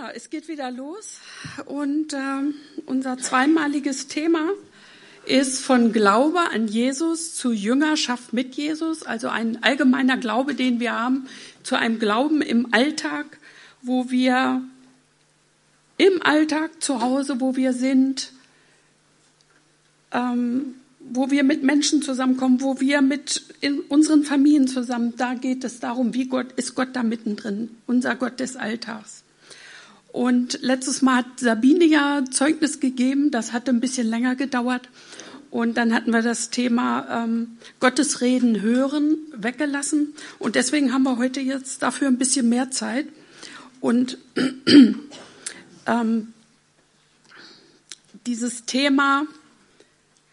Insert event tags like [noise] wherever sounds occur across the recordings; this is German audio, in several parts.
Ja, es geht wieder los und äh, unser zweimaliges Thema ist von Glaube an Jesus zu Jüngerschaft mit Jesus, also ein allgemeiner Glaube, den wir haben, zu einem Glauben im Alltag, wo wir im Alltag zu Hause, wo wir sind, ähm, wo wir mit Menschen zusammenkommen, wo wir mit in unseren Familien zusammen, da geht es darum, wie Gott ist Gott da mittendrin, unser Gott des Alltags. Und letztes Mal hat Sabine ja Zeugnis gegeben, das hatte ein bisschen länger gedauert. Und dann hatten wir das Thema ähm, Gottes Reden hören weggelassen. Und deswegen haben wir heute jetzt dafür ein bisschen mehr Zeit. Und [clears throat] ähm, dieses Thema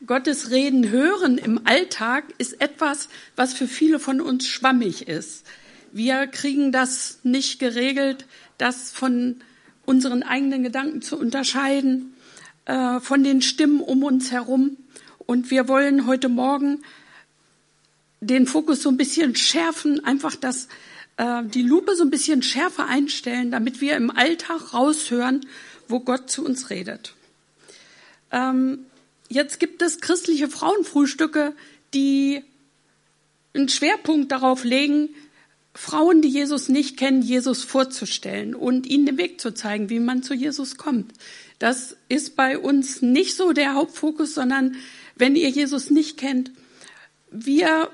Gottes Reden hören im Alltag ist etwas, was für viele von uns schwammig ist. Wir kriegen das nicht geregelt, das von unseren eigenen Gedanken zu unterscheiden äh, von den Stimmen um uns herum. Und wir wollen heute Morgen den Fokus so ein bisschen schärfen, einfach das, äh, die Lupe so ein bisschen schärfer einstellen, damit wir im Alltag raushören, wo Gott zu uns redet. Ähm, jetzt gibt es christliche Frauenfrühstücke, die einen Schwerpunkt darauf legen, Frauen, die Jesus nicht kennen, Jesus vorzustellen und ihnen den Weg zu zeigen, wie man zu Jesus kommt. Das ist bei uns nicht so der Hauptfokus, sondern wenn ihr Jesus nicht kennt, wir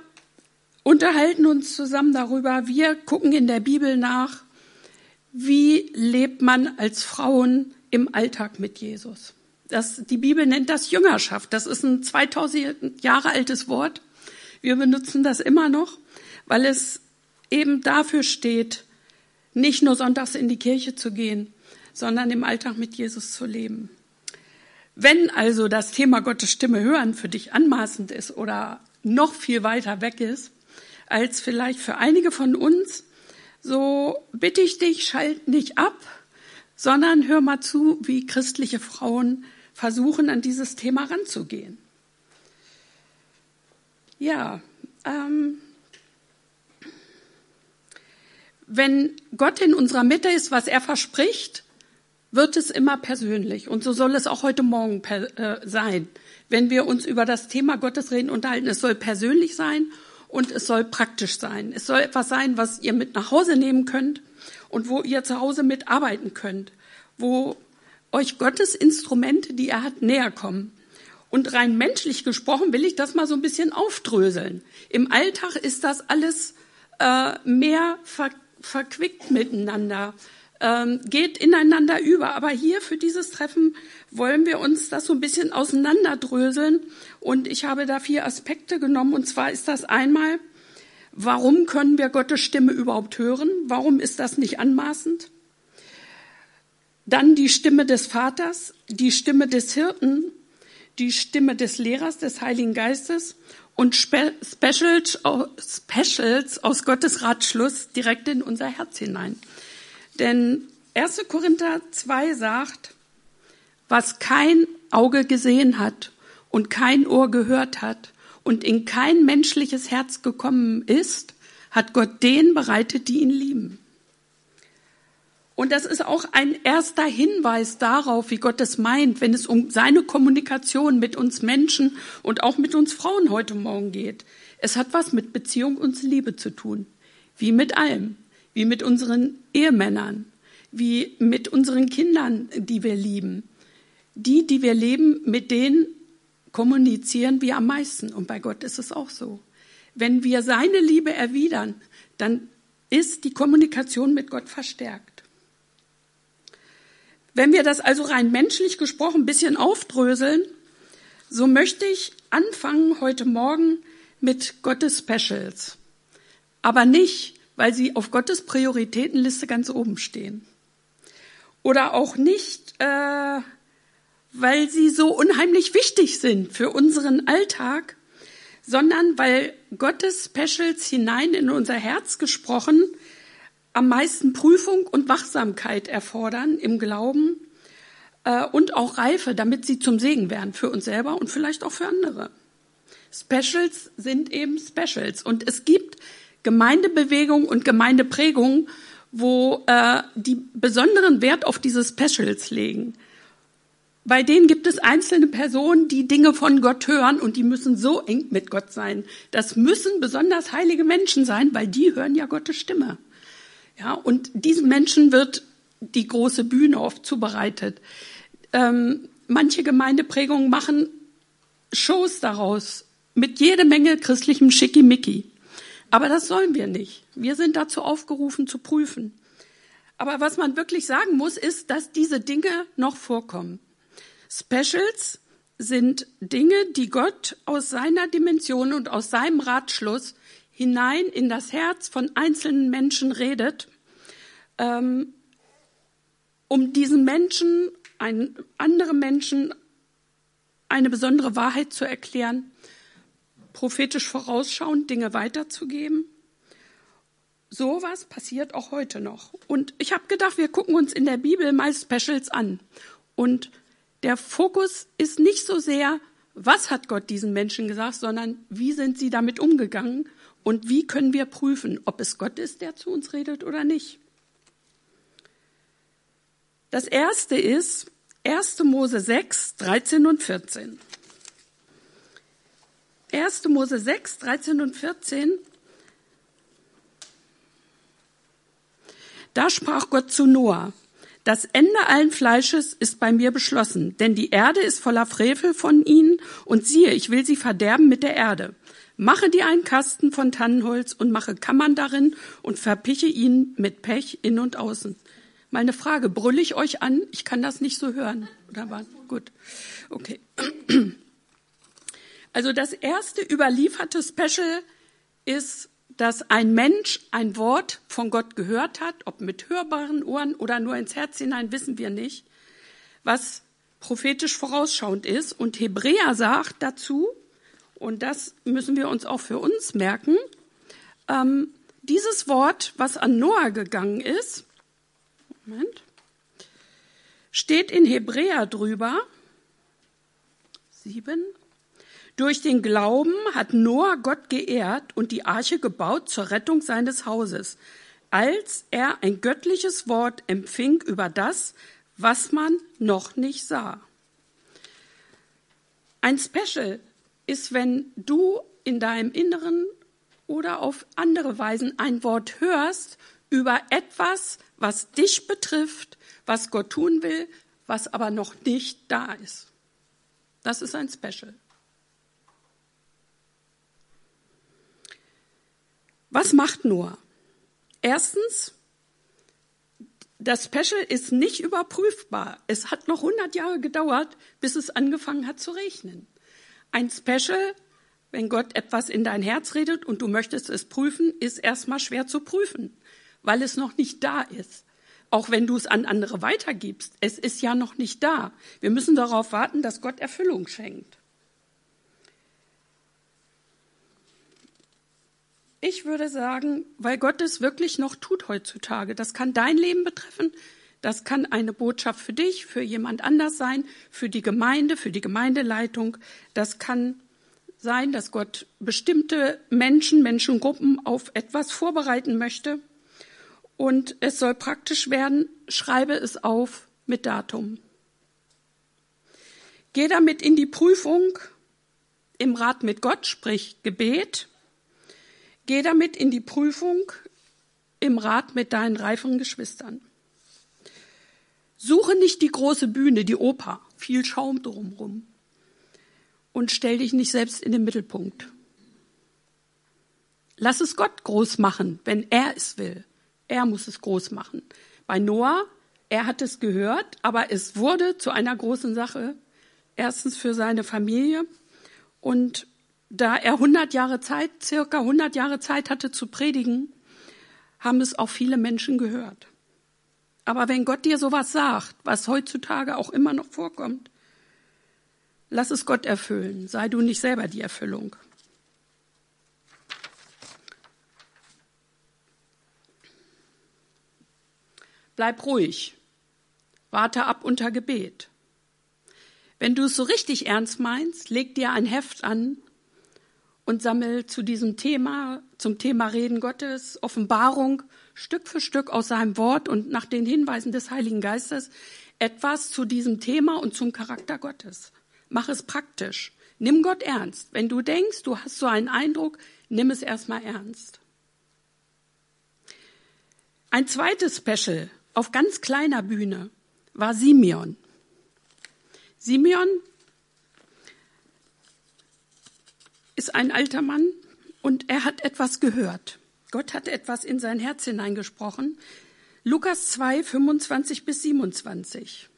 unterhalten uns zusammen darüber, wir gucken in der Bibel nach, wie lebt man als Frauen im Alltag mit Jesus. Das, die Bibel nennt das Jüngerschaft. Das ist ein 2000 Jahre altes Wort. Wir benutzen das immer noch, weil es eben dafür steht, nicht nur sonntags in die Kirche zu gehen, sondern im Alltag mit Jesus zu leben. Wenn also das Thema Gottes Stimme hören für dich anmaßend ist oder noch viel weiter weg ist, als vielleicht für einige von uns, so bitte ich dich, schalt nicht ab, sondern hör mal zu, wie christliche Frauen versuchen, an dieses Thema ranzugehen. Ja, ähm, wenn Gott in unserer Mitte ist, was er verspricht, wird es immer persönlich. Und so soll es auch heute Morgen per, äh, sein. Wenn wir uns über das Thema Gottes reden unterhalten, es soll persönlich sein und es soll praktisch sein. Es soll etwas sein, was ihr mit nach Hause nehmen könnt und wo ihr zu Hause mitarbeiten könnt, wo euch Gottes Instrumente, die er hat, näher kommen. Und rein menschlich gesprochen will ich das mal so ein bisschen aufdröseln. Im Alltag ist das alles äh, mehr ver verquickt miteinander, ähm, geht ineinander über. Aber hier für dieses Treffen wollen wir uns das so ein bisschen auseinanderdröseln. Und ich habe da vier Aspekte genommen. Und zwar ist das einmal, warum können wir Gottes Stimme überhaupt hören? Warum ist das nicht anmaßend? Dann die Stimme des Vaters, die Stimme des Hirten, die Stimme des Lehrers, des Heiligen Geistes und Spe Specials, Specials aus Gottes Ratschluss direkt in unser Herz hinein. Denn 1. Korinther 2 sagt, was kein Auge gesehen hat und kein Ohr gehört hat und in kein menschliches Herz gekommen ist, hat Gott denen bereitet, die ihn lieben. Und das ist auch ein erster Hinweis darauf, wie Gott es meint, wenn es um seine Kommunikation mit uns Menschen und auch mit uns Frauen heute Morgen geht. Es hat was mit Beziehung und Liebe zu tun. Wie mit allem. Wie mit unseren Ehemännern. Wie mit unseren Kindern, die wir lieben. Die, die wir leben, mit denen kommunizieren wir am meisten. Und bei Gott ist es auch so. Wenn wir seine Liebe erwidern, dann ist die Kommunikation mit Gott verstärkt. Wenn wir das also rein menschlich gesprochen ein bisschen aufdröseln, so möchte ich anfangen heute Morgen mit Gottes Specials. Aber nicht, weil sie auf Gottes Prioritätenliste ganz oben stehen. Oder auch nicht, äh, weil sie so unheimlich wichtig sind für unseren Alltag, sondern weil Gottes Specials hinein in unser Herz gesprochen am meisten Prüfung und Wachsamkeit erfordern im Glauben äh, und auch Reife, damit sie zum Segen werden für uns selber und vielleicht auch für andere. Specials sind eben Specials und es gibt Gemeindebewegung und Gemeindeprägung, wo äh, die besonderen Wert auf diese Specials legen. Bei denen gibt es einzelne Personen, die Dinge von Gott hören und die müssen so eng mit Gott sein. Das müssen besonders heilige Menschen sein, weil die hören ja Gottes Stimme. Ja, und diesen Menschen wird die große Bühne oft zubereitet. Ähm, manche Gemeindeprägungen machen Shows daraus mit jede Menge christlichem Schickimicki. Aber das sollen wir nicht. Wir sind dazu aufgerufen zu prüfen. Aber was man wirklich sagen muss, ist, dass diese Dinge noch vorkommen. Specials sind Dinge, die Gott aus seiner Dimension und aus seinem Ratschluss hinein in das Herz von einzelnen Menschen redet, ähm, um diesen Menschen, ein, andere Menschen eine besondere Wahrheit zu erklären, prophetisch vorausschauend Dinge weiterzugeben. Sowas passiert auch heute noch. Und ich habe gedacht, wir gucken uns in der Bibel mal Specials an. Und der Fokus ist nicht so sehr, was hat Gott diesen Menschen gesagt, sondern wie sind sie damit umgegangen und wie können wir prüfen, ob es Gott ist, der zu uns redet oder nicht. Das erste ist 1. Mose 6, 13 und 14. 1. Mose 6, 13 und 14. Da sprach Gott zu Noah, das Ende allen Fleisches ist bei mir beschlossen, denn die Erde ist voller Frevel von ihnen, und siehe, ich will sie verderben mit der Erde. Mache dir einen Kasten von Tannenholz und mache Kammern darin und verpiche ihn mit Pech in und außen. Meine Frage, brülle ich euch an? Ich kann das nicht so hören. Oder was? Gut. Okay. Also das erste überlieferte Special ist, dass ein Mensch ein Wort von Gott gehört hat, ob mit hörbaren Ohren oder nur ins Herz hinein, wissen wir nicht, was prophetisch vorausschauend ist. Und Hebräer sagt dazu, und das müssen wir uns auch für uns merken, ähm, dieses Wort, was an Noah gegangen ist, Moment, steht in Hebräer drüber, sieben, durch den Glauben hat Noah Gott geehrt und die Arche gebaut zur Rettung seines Hauses, als er ein göttliches Wort empfing über das, was man noch nicht sah. Ein Special ist, wenn du in deinem Inneren oder auf andere Weisen ein Wort hörst über etwas, was dich betrifft, was Gott tun will, was aber noch nicht da ist. Das ist ein Special. Was macht Noah? Erstens, das Special ist nicht überprüfbar. Es hat noch 100 Jahre gedauert, bis es angefangen hat zu regnen. Ein Special, wenn Gott etwas in dein Herz redet und du möchtest es prüfen, ist erstmal schwer zu prüfen, weil es noch nicht da ist. Auch wenn du es an andere weitergibst, es ist ja noch nicht da. Wir müssen darauf warten, dass Gott Erfüllung schenkt. Ich würde sagen, weil Gott es wirklich noch tut heutzutage. Das kann dein Leben betreffen. Das kann eine Botschaft für dich, für jemand anders sein, für die Gemeinde, für die Gemeindeleitung. Das kann sein, dass Gott bestimmte Menschen, Menschengruppen auf etwas vorbereiten möchte. Und es soll praktisch werden, schreibe es auf mit Datum. Geh damit in die Prüfung im Rat mit Gott, sprich Gebet. Geh damit in die Prüfung im Rat mit deinen reiferen Geschwistern. Suche nicht die große Bühne, die Oper, viel Schaum drumherum. Und stell dich nicht selbst in den Mittelpunkt. Lass es Gott groß machen, wenn er es will. Er muss es groß machen. Bei Noah, er hat es gehört, aber es wurde zu einer großen Sache. Erstens für seine Familie und da er 100 Jahre Zeit, circa 100 Jahre Zeit hatte zu predigen, haben es auch viele Menschen gehört. Aber wenn Gott dir sowas sagt, was heutzutage auch immer noch vorkommt, lass es Gott erfüllen. Sei du nicht selber die Erfüllung. Bleib ruhig. Warte ab unter Gebet. Wenn du es so richtig ernst meinst, leg dir ein Heft an und sammel zu diesem Thema, zum Thema Reden Gottes, Offenbarung, Stück für Stück aus seinem Wort und nach den Hinweisen des Heiligen Geistes etwas zu diesem Thema und zum Charakter Gottes. Mach es praktisch. Nimm Gott ernst. Wenn du denkst, du hast so einen Eindruck, nimm es erstmal ernst. Ein zweites Special auf ganz kleiner Bühne war Simeon. Simeon ist ein alter Mann und er hat etwas gehört. Gott hat etwas in sein Herz hineingesprochen. Lukas 2, 25 bis 27.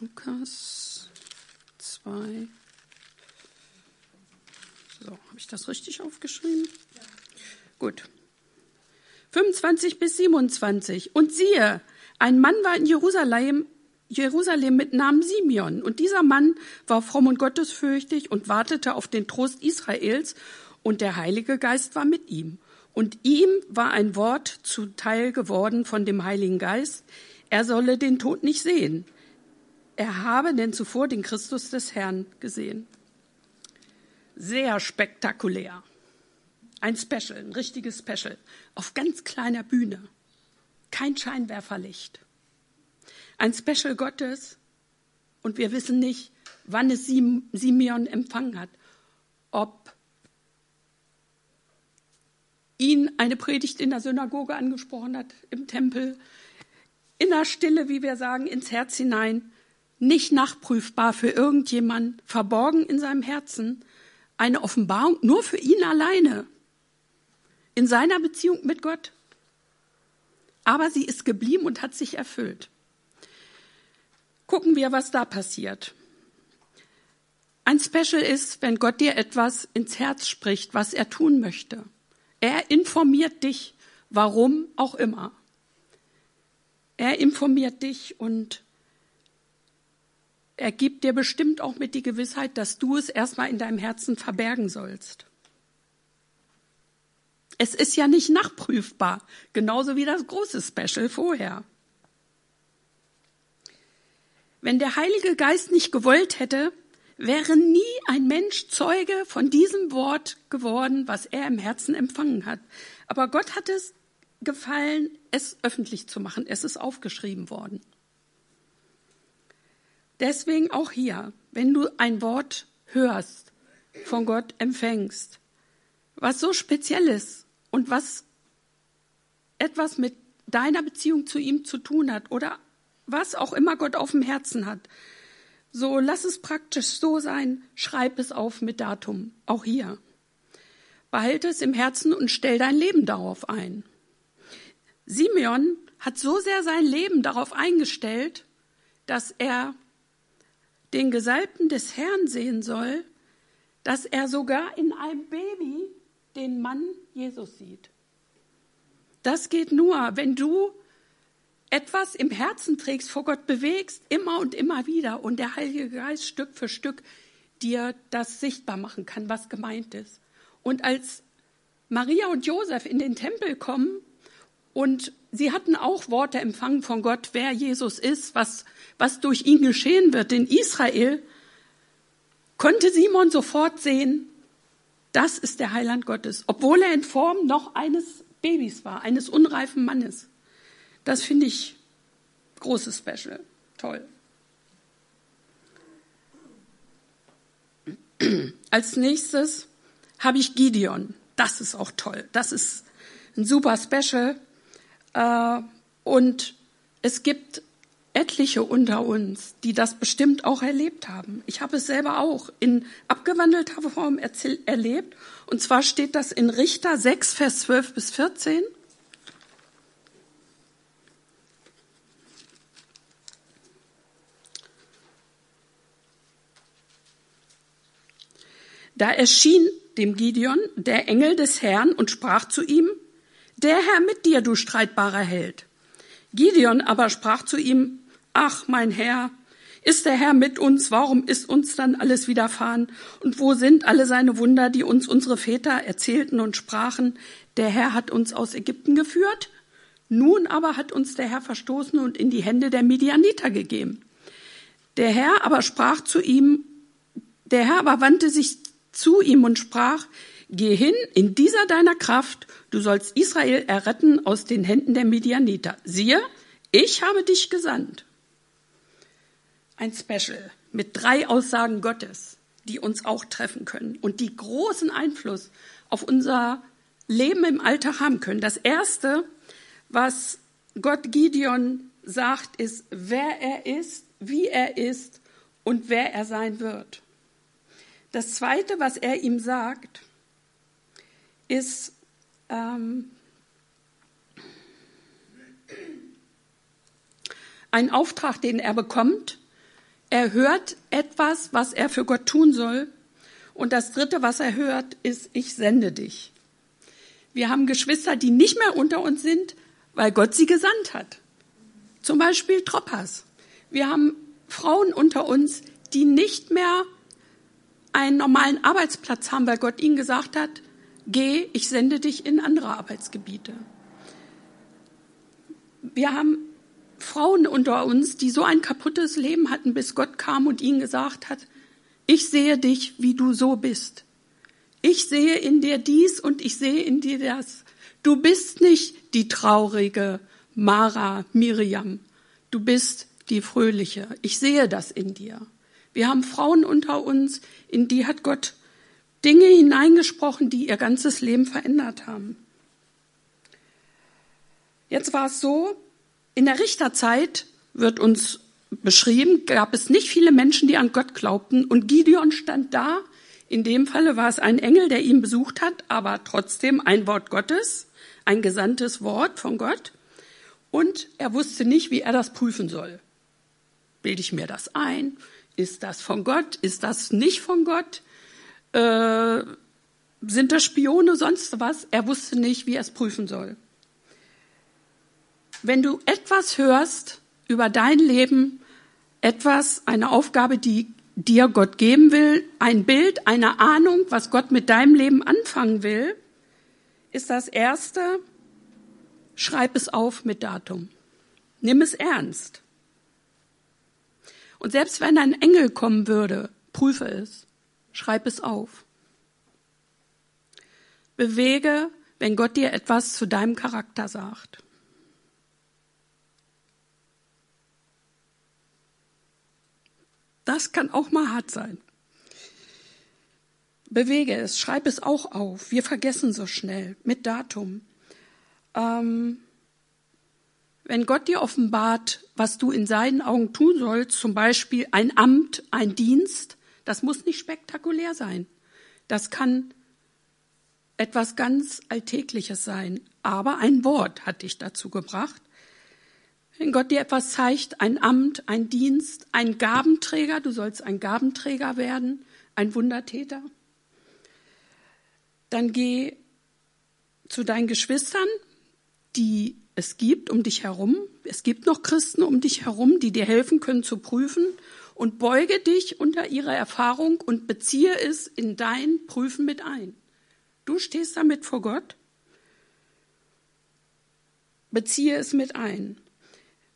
Lukas 2. So, habe ich das richtig aufgeschrieben? Ja. Gut. 25 bis 27. Und siehe, ein Mann war in Jerusalem, Jerusalem mit Namen Simeon. Und dieser Mann war fromm und gottesfürchtig und wartete auf den Trost Israels. Und der Heilige Geist war mit ihm. Und ihm war ein Wort zuteil geworden von dem Heiligen Geist. Er solle den Tod nicht sehen. Er habe denn zuvor den Christus des Herrn gesehen. Sehr spektakulär. Ein Special, ein richtiges Special. Auf ganz kleiner Bühne. Kein Scheinwerferlicht ein Special Gottes und wir wissen nicht, wann es Simeon empfangen hat. Ob ihn eine Predigt in der Synagoge angesprochen hat, im Tempel, in der Stille, wie wir sagen, ins Herz hinein, nicht nachprüfbar für irgendjemand, verborgen in seinem Herzen, eine Offenbarung nur für ihn alleine, in seiner Beziehung mit Gott. Aber sie ist geblieben und hat sich erfüllt. Gucken wir, was da passiert. Ein Special ist, wenn Gott dir etwas ins Herz spricht, was er tun möchte. Er informiert dich, warum auch immer. Er informiert dich und er gibt dir bestimmt auch mit die Gewissheit, dass du es erstmal in deinem Herzen verbergen sollst. Es ist ja nicht nachprüfbar, genauso wie das große Special vorher. Wenn der Heilige Geist nicht gewollt hätte, wäre nie ein Mensch Zeuge von diesem Wort geworden, was er im Herzen empfangen hat. Aber Gott hat es gefallen, es öffentlich zu machen. Es ist aufgeschrieben worden. Deswegen auch hier, wenn du ein Wort hörst, von Gott empfängst, was so speziell ist und was etwas mit deiner Beziehung zu ihm zu tun hat oder was auch immer Gott auf dem Herzen hat. So, lass es praktisch so sein, schreib es auf mit Datum, auch hier. Behalte es im Herzen und stell dein Leben darauf ein. Simeon hat so sehr sein Leben darauf eingestellt, dass er den Gesalbten des Herrn sehen soll, dass er sogar in einem Baby den Mann Jesus sieht. Das geht nur, wenn du etwas im Herzen trägst, vor Gott bewegst, immer und immer wieder und der Heilige Geist Stück für Stück dir das sichtbar machen kann, was gemeint ist. Und als Maria und Josef in den Tempel kommen und sie hatten auch Worte empfangen von Gott, wer Jesus ist, was, was durch ihn geschehen wird in Israel, konnte Simon sofort sehen, das ist der Heiland Gottes, obwohl er in Form noch eines Babys war, eines unreifen Mannes. Das finde ich großes Special. Toll. Als nächstes habe ich Gideon. Das ist auch toll. Das ist ein super Special. Äh, und es gibt etliche unter uns, die das bestimmt auch erlebt haben. Ich habe es selber auch in abgewandelter Form erlebt. Und zwar steht das in Richter 6, Vers 12 bis 14. Da erschien dem Gideon der Engel des Herrn und sprach zu ihm, der Herr mit dir, du streitbarer Held. Gideon aber sprach zu ihm, ach mein Herr, ist der Herr mit uns, warum ist uns dann alles widerfahren? Und wo sind alle seine Wunder, die uns unsere Väter erzählten und sprachen, der Herr hat uns aus Ägypten geführt? Nun aber hat uns der Herr verstoßen und in die Hände der Midianiter gegeben. Der Herr aber sprach zu ihm, der Herr aber wandte sich zu ihm und sprach, geh hin in dieser deiner Kraft, du sollst Israel erretten aus den Händen der Midianiter. Siehe, ich habe dich gesandt. Ein Special mit drei Aussagen Gottes, die uns auch treffen können und die großen Einfluss auf unser Leben im Alltag haben können. Das erste, was Gott Gideon sagt, ist, wer er ist, wie er ist und wer er sein wird. Das zweite, was er ihm sagt, ist, ähm, ein Auftrag, den er bekommt. Er hört etwas, was er für Gott tun soll. Und das Dritte, was er hört, ist, ich sende dich. Wir haben Geschwister, die nicht mehr unter uns sind, weil Gott sie gesandt hat. Zum Beispiel Troppas. Wir haben Frauen unter uns, die nicht mehr einen normalen Arbeitsplatz haben, weil Gott ihnen gesagt hat, geh, ich sende dich in andere Arbeitsgebiete. Wir haben Frauen unter uns, die so ein kaputtes Leben hatten, bis Gott kam und ihnen gesagt hat, ich sehe dich, wie du so bist. Ich sehe in dir dies und ich sehe in dir das. Du bist nicht die traurige Mara, Miriam. Du bist die fröhliche. Ich sehe das in dir. Wir haben Frauen unter uns, in die hat Gott Dinge hineingesprochen, die ihr ganzes Leben verändert haben. Jetzt war es so, in der Richterzeit wird uns beschrieben, gab es nicht viele Menschen, die an Gott glaubten. Und Gideon stand da. In dem Falle war es ein Engel, der ihn besucht hat, aber trotzdem ein Wort Gottes, ein gesandtes Wort von Gott. Und er wusste nicht, wie er das prüfen soll. Bilde ich mir das ein? Ist das von Gott? Ist das nicht von Gott? Äh, sind das Spione, sonst was? Er wusste nicht, wie er es prüfen soll wenn du etwas hörst über dein Leben, etwas, eine Aufgabe, die dir Gott geben will, ein Bild, eine Ahnung, was Gott mit deinem Leben anfangen will, ist das Erste, schreib es auf mit Datum. Nimm es ernst. Und selbst wenn ein Engel kommen würde, prüfe es, schreib es auf. Bewege, wenn Gott dir etwas zu deinem Charakter sagt. Das kann auch mal hart sein. Bewege es, schreib es auch auf. Wir vergessen so schnell mit Datum. Ähm, wenn Gott dir offenbart, was du in seinen Augen tun sollst, zum Beispiel ein Amt, ein Dienst, das muss nicht spektakulär sein. Das kann etwas ganz Alltägliches sein. Aber ein Wort hat dich dazu gebracht. Wenn Gott dir etwas zeigt, ein Amt, ein Dienst, ein Gabenträger, du sollst ein Gabenträger werden, ein Wundertäter, dann geh zu deinen Geschwistern, die es gibt um dich herum. Es gibt noch Christen um dich herum, die dir helfen können zu prüfen und beuge dich unter ihre Erfahrung und beziehe es in dein Prüfen mit ein. Du stehst damit vor Gott. Beziehe es mit ein.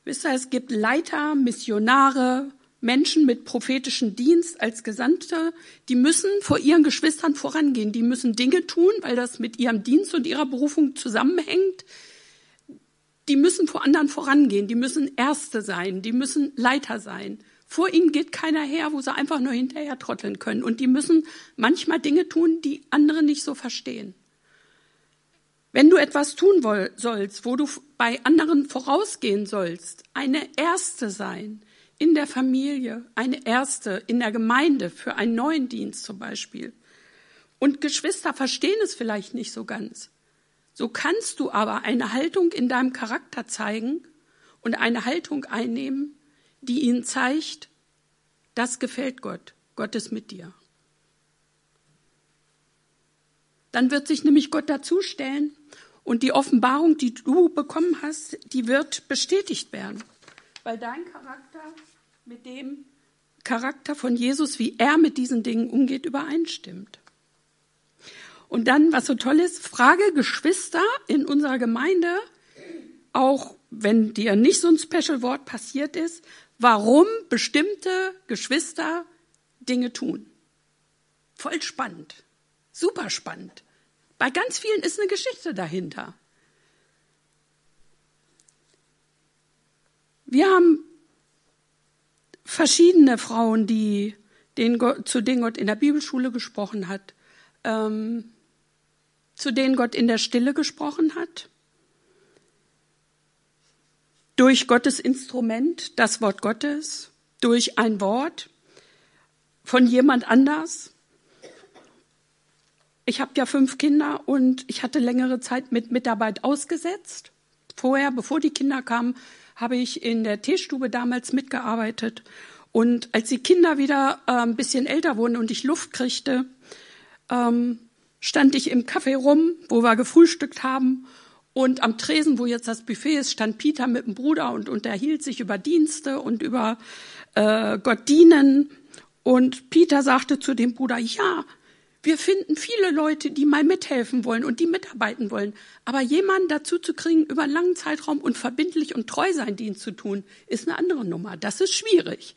Wisst ihr, es gibt Leiter, Missionare, Menschen mit prophetischem Dienst als Gesandte, die müssen vor ihren Geschwistern vorangehen. Die müssen Dinge tun, weil das mit ihrem Dienst und ihrer Berufung zusammenhängt. Die müssen vor anderen vorangehen. Die müssen Erste sein. Die müssen Leiter sein. Vor ihnen geht keiner her, wo sie einfach nur hinterher trotteln können. Und die müssen manchmal Dinge tun, die andere nicht so verstehen. Wenn du etwas tun sollst, wo du bei anderen vorausgehen sollst, eine Erste sein, in der Familie, eine Erste in der Gemeinde für einen neuen Dienst zum Beispiel. Und Geschwister verstehen es vielleicht nicht so ganz. So kannst du aber eine Haltung in deinem Charakter zeigen und eine Haltung einnehmen, die ihnen zeigt, das gefällt Gott. Gott ist mit dir. Dann wird sich nämlich Gott dazustellen und die Offenbarung, die du bekommen hast, die wird bestätigt werden. Weil dein Charakter mit dem Charakter von Jesus, wie er mit diesen Dingen umgeht, übereinstimmt. Und dann, was so toll ist, frage Geschwister in unserer Gemeinde, auch wenn dir nicht so ein Special Wort passiert ist, warum bestimmte Geschwister Dinge tun. Voll spannend. Super spannend. Bei ganz vielen ist eine Geschichte dahinter. Wir haben verschiedene Frauen, die den zu denen Gott in der Bibelschule gesprochen hat, ähm, zu denen Gott in der Stille gesprochen hat, durch Gottes Instrument, das Wort Gottes, durch ein Wort von jemand anders. Ich habe ja fünf Kinder und ich hatte längere Zeit mit Mitarbeit ausgesetzt. Vorher, bevor die Kinder kamen, habe ich in der Teestube damals mitgearbeitet. Und als die Kinder wieder äh, ein bisschen älter wurden und ich Luft kriegte, ähm, stand ich im Café rum, wo wir gefrühstückt haben. Und am Tresen, wo jetzt das Buffet ist, stand Peter mit dem Bruder und unterhielt sich über Dienste und über äh, Gott dienen. Und Peter sagte zu dem Bruder, ja, wir finden viele Leute, die mal mithelfen wollen und die mitarbeiten wollen. Aber jemanden dazu zu kriegen, über einen langen Zeitraum und verbindlich und treu sein Dienst zu tun, ist eine andere Nummer. Das ist schwierig.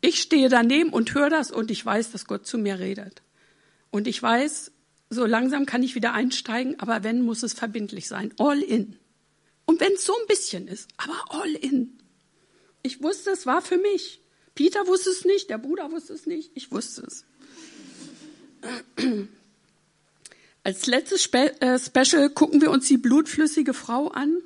Ich stehe daneben und höre das und ich weiß, dass Gott zu mir redet. Und ich weiß, so langsam kann ich wieder einsteigen, aber wenn, muss es verbindlich sein. All in. Und wenn es so ein bisschen ist, aber all in. Ich wusste, es war für mich. Peter wusste es nicht, der Bruder wusste es nicht, ich wusste es. Als letztes Spe äh, Special gucken wir uns die blutflüssige Frau an.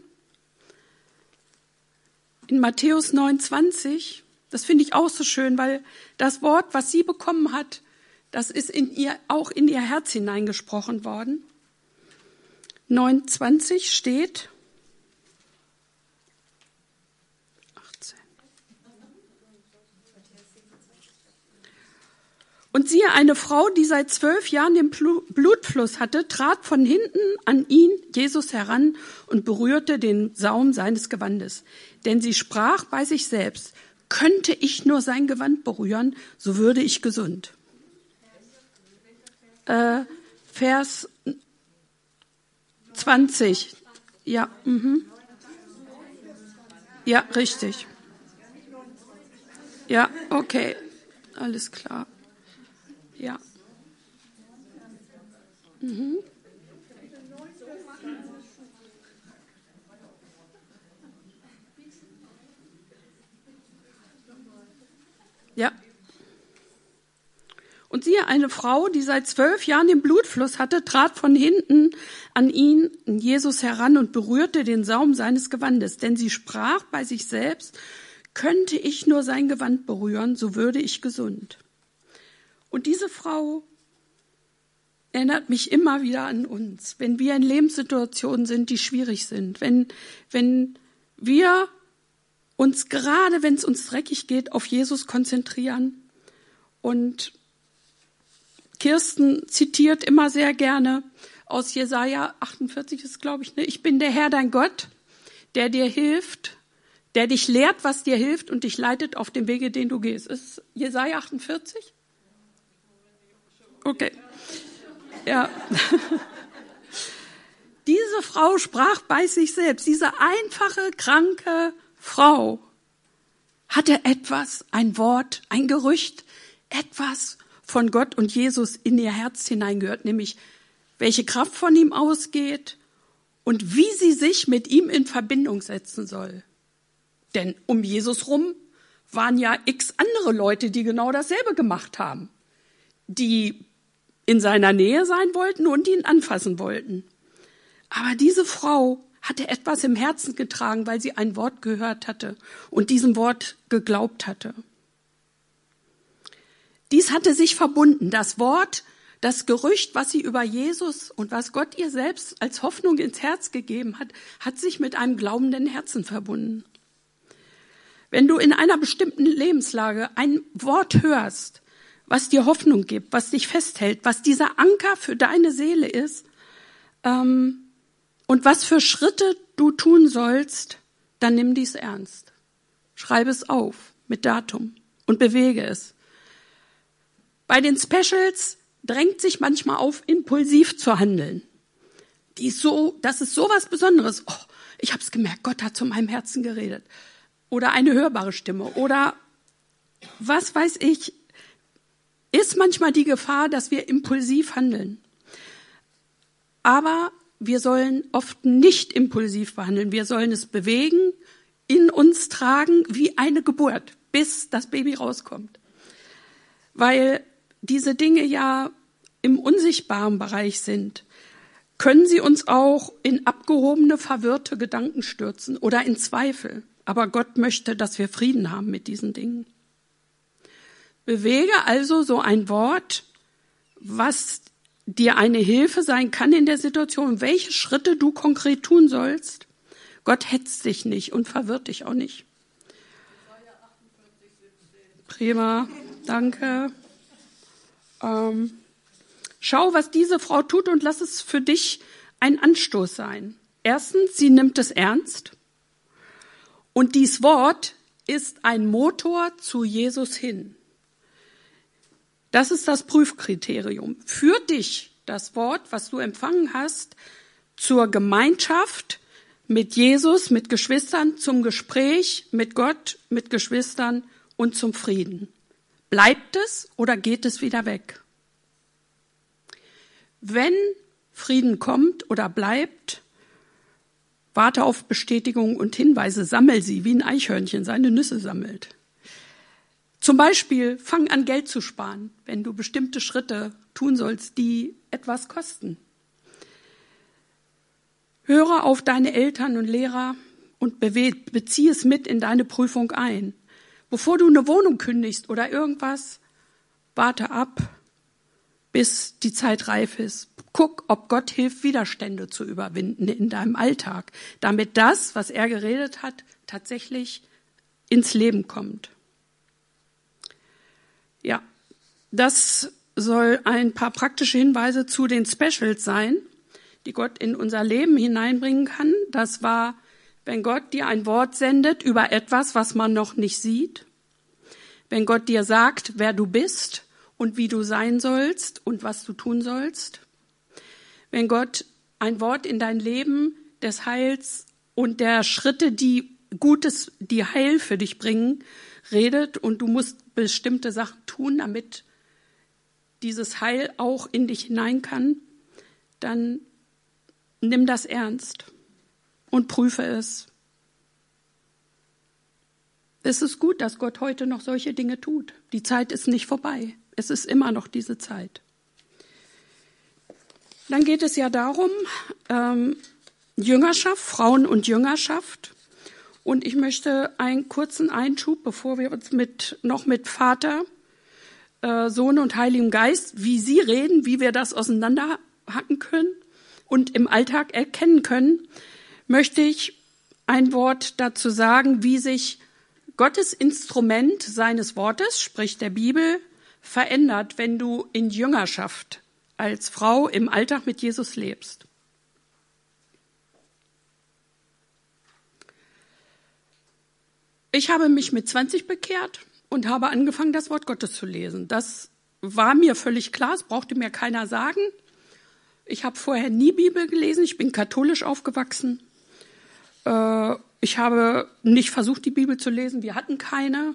In Matthäus 29, das finde ich auch so schön, weil das Wort, was sie bekommen hat, das ist in ihr, auch in ihr Herz hineingesprochen worden. 29 steht, Und siehe, eine Frau, die seit zwölf Jahren den Blutfluss hatte, trat von hinten an ihn, Jesus, heran und berührte den Saum seines Gewandes. Denn sie sprach bei sich selbst, könnte ich nur sein Gewand berühren, so würde ich gesund. Äh, Vers 20. Ja, mhm. Ja, richtig. Ja, okay. Alles klar. Ja. Mhm. Ja. Und siehe, eine Frau, die seit zwölf Jahren den Blutfluss hatte, trat von hinten an ihn, Jesus heran und berührte den Saum seines Gewandes. Denn sie sprach bei sich selbst, könnte ich nur sein Gewand berühren, so würde ich gesund. Und diese Frau erinnert mich immer wieder an uns, wenn wir in Lebenssituationen sind, die schwierig sind, wenn, wenn wir uns gerade, wenn es uns dreckig geht, auf Jesus konzentrieren. Und Kirsten zitiert immer sehr gerne aus Jesaja 48 ist, glaube ich, ne? ich bin der Herr, dein Gott, der dir hilft, der dich lehrt, was dir hilft und dich leitet auf dem Wege, den du gehst. Ist Jesaja 48? Okay. Ja. [laughs] Diese Frau sprach bei sich selbst. Diese einfache, kranke Frau hatte etwas, ein Wort, ein Gerücht, etwas von Gott und Jesus in ihr Herz hineingehört, nämlich welche Kraft von ihm ausgeht und wie sie sich mit ihm in Verbindung setzen soll. Denn um Jesus rum waren ja x andere Leute, die genau dasselbe gemacht haben, die in seiner Nähe sein wollten und ihn anfassen wollten. Aber diese Frau hatte etwas im Herzen getragen, weil sie ein Wort gehört hatte und diesem Wort geglaubt hatte. Dies hatte sich verbunden. Das Wort, das Gerücht, was sie über Jesus und was Gott ihr selbst als Hoffnung ins Herz gegeben hat, hat sich mit einem glaubenden Herzen verbunden. Wenn du in einer bestimmten Lebenslage ein Wort hörst, was dir Hoffnung gibt, was dich festhält, was dieser Anker für deine Seele ist ähm, und was für Schritte du tun sollst, dann nimm dies ernst. Schreibe es auf mit Datum und bewege es. Bei den Specials drängt sich manchmal auf, impulsiv zu handeln. Die ist so, das ist so was Besonderes. Oh, ich habe es gemerkt, Gott hat zu meinem Herzen geredet. oder eine hörbare Stimme oder was weiß ich, ist manchmal die Gefahr, dass wir impulsiv handeln. Aber wir sollen oft nicht impulsiv behandeln. Wir sollen es bewegen, in uns tragen wie eine Geburt, bis das Baby rauskommt. Weil diese Dinge ja im unsichtbaren Bereich sind, können sie uns auch in abgehobene, verwirrte Gedanken stürzen oder in Zweifel. Aber Gott möchte, dass wir Frieden haben mit diesen Dingen. Bewege also so ein Wort, was dir eine Hilfe sein kann in der Situation, welche Schritte du konkret tun sollst. Gott hetzt dich nicht und verwirrt dich auch nicht. Prima, danke. Ähm, schau, was diese Frau tut und lass es für dich ein Anstoß sein. Erstens, sie nimmt es ernst. Und dies Wort ist ein Motor zu Jesus hin. Das ist das Prüfkriterium. Führt dich das Wort, was du empfangen hast, zur Gemeinschaft mit Jesus, mit Geschwistern, zum Gespräch mit Gott, mit Geschwistern und zum Frieden. Bleibt es oder geht es wieder weg? Wenn Frieden kommt oder bleibt, warte auf Bestätigung und Hinweise, sammel sie, wie ein Eichhörnchen seine Nüsse sammelt. Zum Beispiel fang an, Geld zu sparen, wenn du bestimmte Schritte tun sollst, die etwas kosten. Höre auf deine Eltern und Lehrer und beziehe es mit in deine Prüfung ein. Bevor du eine Wohnung kündigst oder irgendwas, warte ab, bis die Zeit reif ist. Guck, ob Gott hilft, Widerstände zu überwinden in deinem Alltag, damit das, was er geredet hat, tatsächlich ins Leben kommt. Ja, das soll ein paar praktische Hinweise zu den Specials sein, die Gott in unser Leben hineinbringen kann. Das war, wenn Gott dir ein Wort sendet über etwas, was man noch nicht sieht. Wenn Gott dir sagt, wer du bist und wie du sein sollst und was du tun sollst. Wenn Gott ein Wort in dein Leben des Heils und der Schritte, die Gutes, die Heil für dich bringen, redet und du musst bestimmte Sachen tun, damit dieses Heil auch in dich hinein kann, dann nimm das ernst und prüfe es. Es ist gut, dass Gott heute noch solche Dinge tut. Die Zeit ist nicht vorbei. Es ist immer noch diese Zeit. Dann geht es ja darum, ähm, Jüngerschaft, Frauen und Jüngerschaft. Und ich möchte einen kurzen Einschub, bevor wir uns mit, noch mit Vater, äh, Sohn und Heiligem Geist, wie sie reden, wie wir das auseinanderhacken können und im Alltag erkennen können, möchte ich ein Wort dazu sagen, wie sich Gottes Instrument seines Wortes, sprich der Bibel, verändert, wenn du in Jüngerschaft als Frau im Alltag mit Jesus lebst. Ich habe mich mit 20 bekehrt und habe angefangen, das Wort Gottes zu lesen. Das war mir völlig klar, es brauchte mir keiner sagen. Ich habe vorher nie Bibel gelesen, ich bin katholisch aufgewachsen. Äh, ich habe nicht versucht, die Bibel zu lesen, wir hatten keine.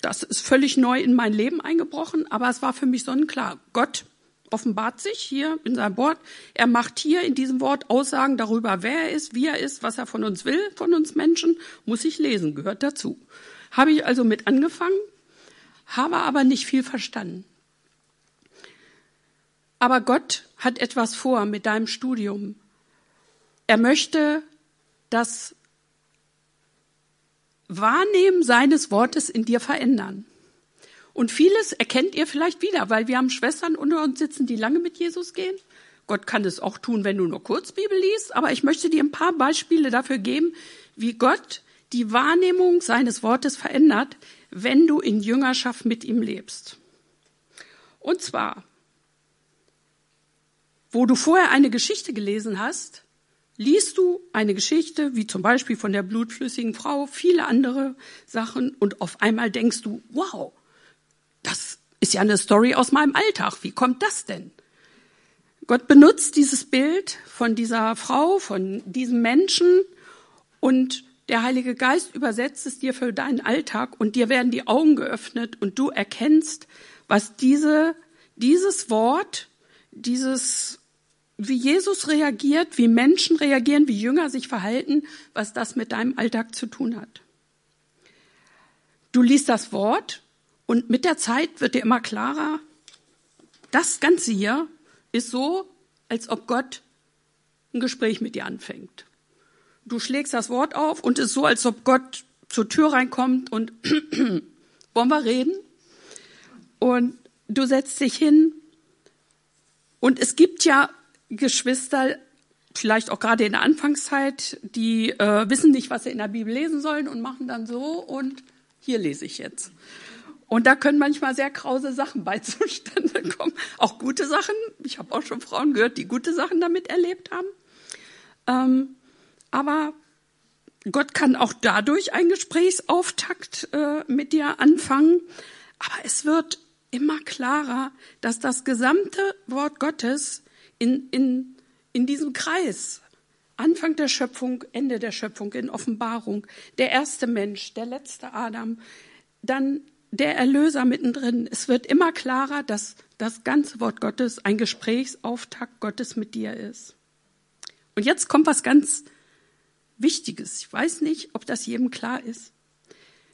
Das ist völlig neu in mein Leben eingebrochen, aber es war für mich sonnenklar. Gott offenbart sich hier in seinem Wort. Er macht hier in diesem Wort Aussagen darüber, wer er ist, wie er ist, was er von uns will, von uns Menschen. Muss ich lesen, gehört dazu. Habe ich also mit angefangen, habe aber nicht viel verstanden. Aber Gott hat etwas vor mit deinem Studium. Er möchte das Wahrnehmen seines Wortes in dir verändern. Und vieles erkennt ihr vielleicht wieder, weil wir haben Schwestern unter uns sitzen, die lange mit Jesus gehen. Gott kann es auch tun, wenn du nur kurz Bibel liest, aber ich möchte dir ein paar Beispiele dafür geben, wie Gott die Wahrnehmung seines Wortes verändert, wenn du in Jüngerschaft mit ihm lebst. Und zwar, wo du vorher eine Geschichte gelesen hast, liest du eine Geschichte, wie zum Beispiel von der blutflüssigen Frau, viele andere Sachen, und auf einmal denkst du, wow, das ist ja eine Story aus meinem Alltag. Wie kommt das denn? Gott benutzt dieses Bild von dieser Frau, von diesem Menschen und Der Heilige Geist übersetzt es dir für deinen Alltag und dir werden die Augen geöffnet und du erkennst, was diese, dieses Wort, dieses, wie Jesus reagiert, wie Menschen reagieren, wie Jünger sich verhalten, was das mit deinem Alltag zu tun hat. Du liest das Wort und mit der Zeit wird dir immer klarer, das Ganze hier ist so, als ob Gott ein Gespräch mit dir anfängt du schlägst das Wort auf und es ist so, als ob Gott zur Tür reinkommt und [clears throat] wollen wir reden? Und du setzt dich hin. Und es gibt ja Geschwister, vielleicht auch gerade in der Anfangszeit, die äh, wissen nicht, was sie in der Bibel lesen sollen und machen dann so und hier lese ich jetzt. Und da können manchmal sehr krause Sachen [laughs] bei zustande kommen. Auch gute Sachen. Ich habe auch schon Frauen gehört, die gute Sachen damit erlebt haben. Ähm, aber Gott kann auch dadurch einen Gesprächsauftakt äh, mit dir anfangen. Aber es wird immer klarer, dass das gesamte Wort Gottes in, in, in diesem Kreis, Anfang der Schöpfung, Ende der Schöpfung, in Offenbarung, der erste Mensch, der letzte Adam, dann der Erlöser mittendrin. Es wird immer klarer, dass das ganze Wort Gottes ein Gesprächsauftakt Gottes mit dir ist. Und jetzt kommt was ganz Wichtiges. Ich weiß nicht, ob das jedem klar ist.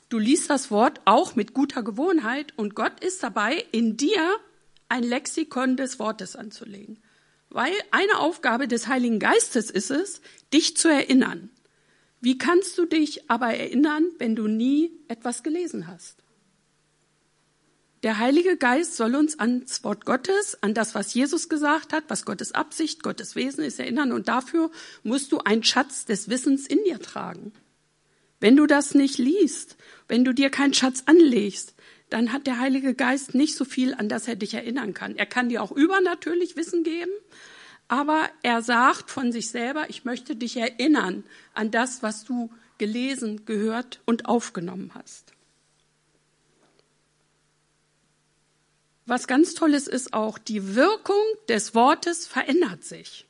Du liest das Wort auch mit guter Gewohnheit und Gott ist dabei, in dir ein Lexikon des Wortes anzulegen. Weil eine Aufgabe des Heiligen Geistes ist es, dich zu erinnern. Wie kannst du dich aber erinnern, wenn du nie etwas gelesen hast? Der Heilige Geist soll uns ans Wort Gottes, an das, was Jesus gesagt hat, was Gottes Absicht, Gottes Wesen ist, erinnern. Und dafür musst du einen Schatz des Wissens in dir tragen. Wenn du das nicht liest, wenn du dir keinen Schatz anlegst, dann hat der Heilige Geist nicht so viel, an das er dich erinnern kann. Er kann dir auch übernatürlich Wissen geben, aber er sagt von sich selber, ich möchte dich erinnern an das, was du gelesen, gehört und aufgenommen hast. Was ganz Tolles ist auch, die Wirkung des Wortes verändert sich.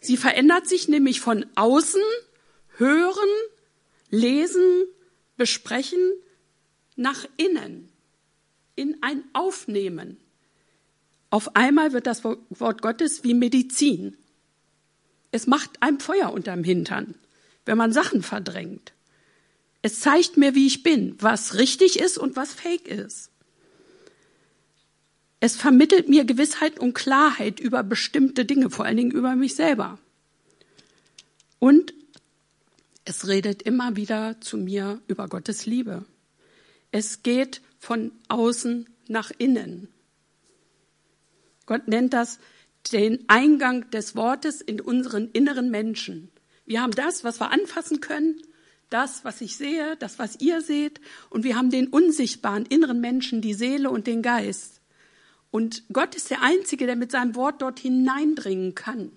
Sie verändert sich nämlich von außen, hören, lesen, besprechen, nach innen, in ein Aufnehmen. Auf einmal wird das Wort Gottes wie Medizin. Es macht einem Feuer unterm Hintern, wenn man Sachen verdrängt. Es zeigt mir, wie ich bin, was richtig ist und was fake ist. Es vermittelt mir Gewissheit und Klarheit über bestimmte Dinge, vor allen Dingen über mich selber. Und es redet immer wieder zu mir über Gottes Liebe. Es geht von außen nach innen. Gott nennt das den Eingang des Wortes in unseren inneren Menschen. Wir haben das, was wir anfassen können, das, was ich sehe, das, was ihr seht, und wir haben den unsichtbaren inneren Menschen, die Seele und den Geist. Und Gott ist der Einzige, der mit seinem Wort dort hineindringen kann.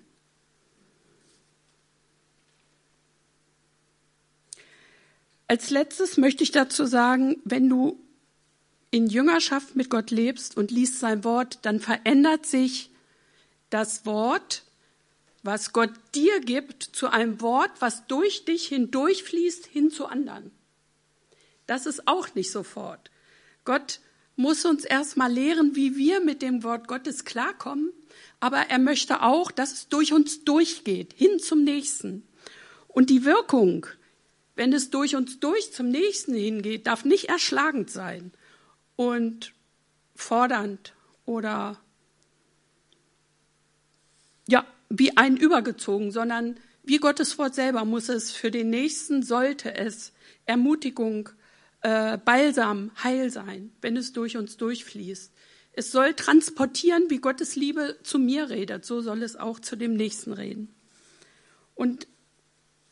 Als letztes möchte ich dazu sagen, wenn du in Jüngerschaft mit Gott lebst und liest sein Wort, dann verändert sich das Wort, was Gott dir gibt, zu einem Wort, was durch dich hindurchfließt, hin zu anderen. Das ist auch nicht sofort. Gott muss uns erstmal lehren, wie wir mit dem Wort Gottes klarkommen, aber er möchte auch, dass es durch uns durchgeht, hin zum nächsten. Und die Wirkung, wenn es durch uns durch zum nächsten hingeht, darf nicht erschlagend sein und fordernd oder ja, wie ein übergezogen, sondern wie Gottes Wort selber muss es für den nächsten sollte es Ermutigung, äh, Balsam, Heil sein, wenn es durch uns durchfließt. Es soll transportieren, wie Gottes Liebe zu mir redet, so soll es auch zu dem Nächsten reden. Und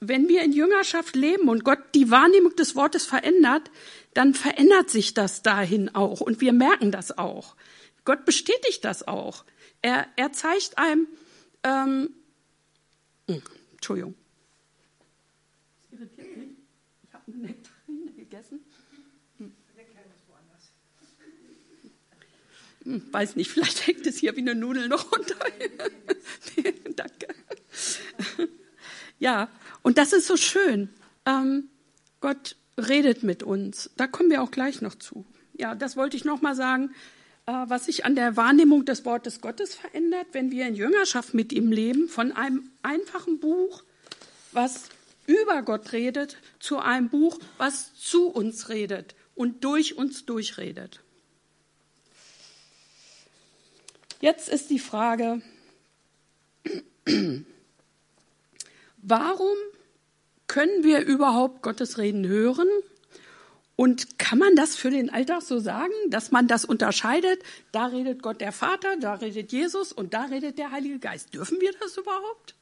wenn wir in Jüngerschaft leben und Gott die Wahrnehmung des Wortes verändert, dann verändert sich das dahin auch und wir merken das auch. Gott bestätigt das auch. Er, er zeigt einem, ähm, hm, Entschuldigung. Ich habe eine Nektarine gegessen. Hm, weiß nicht, vielleicht hängt es hier wie eine Nudel noch [laughs] runter. nee, [laughs] danke. Ja, und das ist so schön. ähm, Gott redet mit uns. Da kommen wir auch gleich noch zu. Ja, das wollte ich noch mal sagen, äh, was sich an der Wahrnehmung des Wortes Gottes verändert, wenn wir in Jüngerschaft mit ihm leben, von einem einfachen Buch, was über Gott redet, zu einem Buch, was zu uns redet und durch uns durchredet. Jetzt ist die Frage, [clears throat] warum können wir überhaupt Gottes Reden hören? Und kann man das für den Alltag so sagen, dass man das unterscheidet? Da redet Gott der Vater, da redet Jesus und da redet der Heilige Geist. Dürfen wir das überhaupt?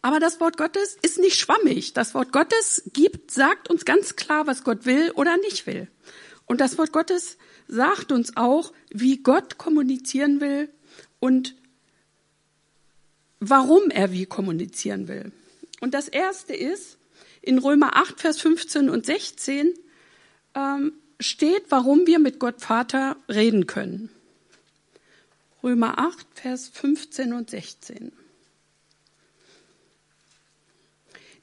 Aber das Wort Gottes ist nicht schwammig. Das Wort Gottes gibt, sagt uns ganz klar, was Gott will oder nicht will. Und das Wort Gottes sagt uns auch, wie Gott kommunizieren will und warum er wie kommunizieren will. Und das erste ist, in Römer 8, Vers 15 und 16 ähm, steht, warum wir mit Gott Vater reden können. Römer 8, Vers 15 und 16.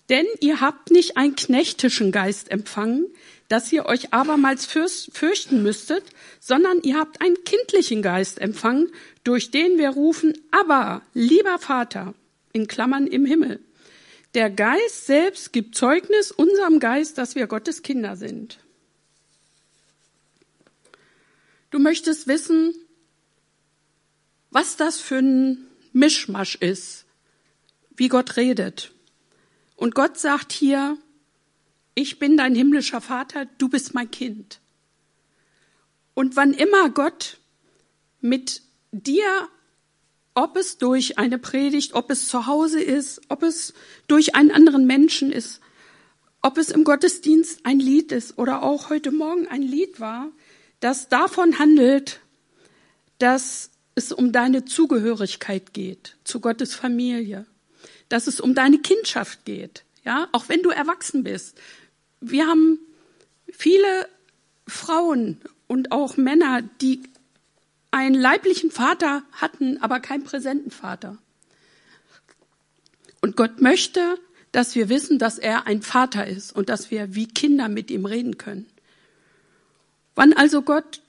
Denn ihr habt nicht einen knechtischen Geist empfangen, dass ihr euch abermals fürchten müsstet, sondern ihr habt einen kindlichen Geist empfangen, durch den wir rufen, aber lieber Vater, in Klammern im Himmel. Der Geist selbst gibt Zeugnis unserem Geist, dass wir Gottes Kinder sind. Du möchtest wissen, was das für ein Mischmasch ist, wie Gott redet. Und Gott sagt hier, ich bin dein himmlischer Vater, du bist mein Kind. Und wann immer Gott mit dir, ob es durch eine Predigt, ob es zu Hause ist, ob es durch einen anderen Menschen ist, ob es im Gottesdienst ein Lied ist oder auch heute Morgen ein Lied war, das davon handelt, dass es um deine Zugehörigkeit geht zu Gottes Familie, dass es um deine Kindschaft geht, ja, auch wenn du erwachsen bist, wir haben viele Frauen und auch Männer, die einen leiblichen Vater hatten, aber keinen präsenten Vater. Und Gott möchte, dass wir wissen, dass er ein Vater ist und dass wir wie Kinder mit ihm reden können. Wann also Gott,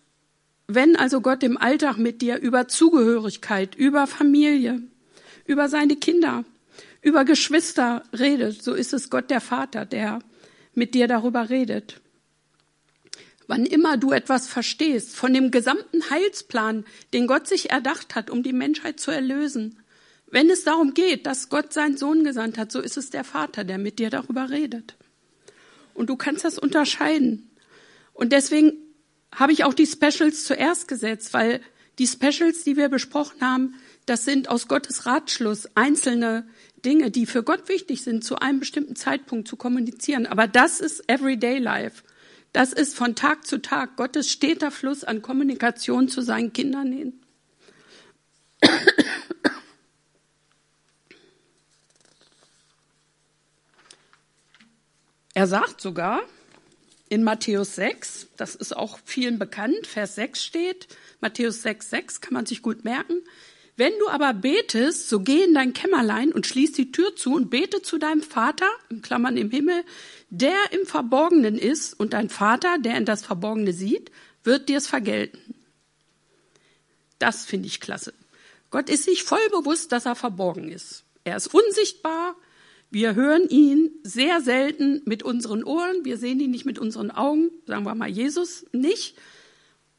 wenn also Gott im Alltag mit dir über Zugehörigkeit, über Familie, über seine Kinder, über Geschwister redet, so ist es Gott der Vater, der mit dir darüber redet. Wann immer du etwas verstehst von dem gesamten Heilsplan, den Gott sich erdacht hat, um die Menschheit zu erlösen, wenn es darum geht, dass Gott seinen Sohn gesandt hat, so ist es der Vater, der mit dir darüber redet. Und du kannst das unterscheiden. Und deswegen habe ich auch die Specials zuerst gesetzt, weil die Specials, die wir besprochen haben, das sind aus Gottes Ratschluss einzelne Dinge, die für Gott wichtig sind, zu einem bestimmten Zeitpunkt zu kommunizieren. Aber das ist Everyday Life. Das ist von Tag zu Tag Gottes steter Fluss an Kommunikation zu seinen Kindern hin. Er sagt sogar in Matthäus 6, das ist auch vielen bekannt, Vers 6 steht, Matthäus 6, 6 kann man sich gut merken, wenn du aber betest, so geh in dein Kämmerlein und schließ die Tür zu und bete zu deinem Vater, in Klammern im Himmel, der im Verborgenen ist und dein Vater, der in das Verborgene sieht, wird dir es vergelten. Das finde ich klasse. Gott ist sich voll bewusst, dass er verborgen ist. Er ist unsichtbar. Wir hören ihn sehr selten mit unseren Ohren. Wir sehen ihn nicht mit unseren Augen. Sagen wir mal Jesus nicht.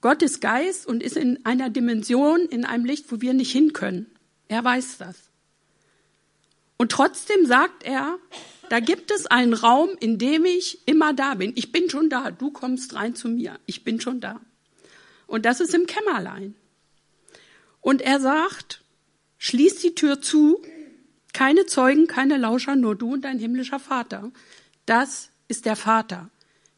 Gott ist Geist und ist in einer Dimension, in einem Licht, wo wir nicht hin können. Er weiß das. Und trotzdem sagt er, da gibt es einen Raum, in dem ich immer da bin. Ich bin schon da. Du kommst rein zu mir. Ich bin schon da. Und das ist im Kämmerlein. Und er sagt, schließ die Tür zu. Keine Zeugen, keine Lauscher, nur du und dein himmlischer Vater. Das ist der Vater,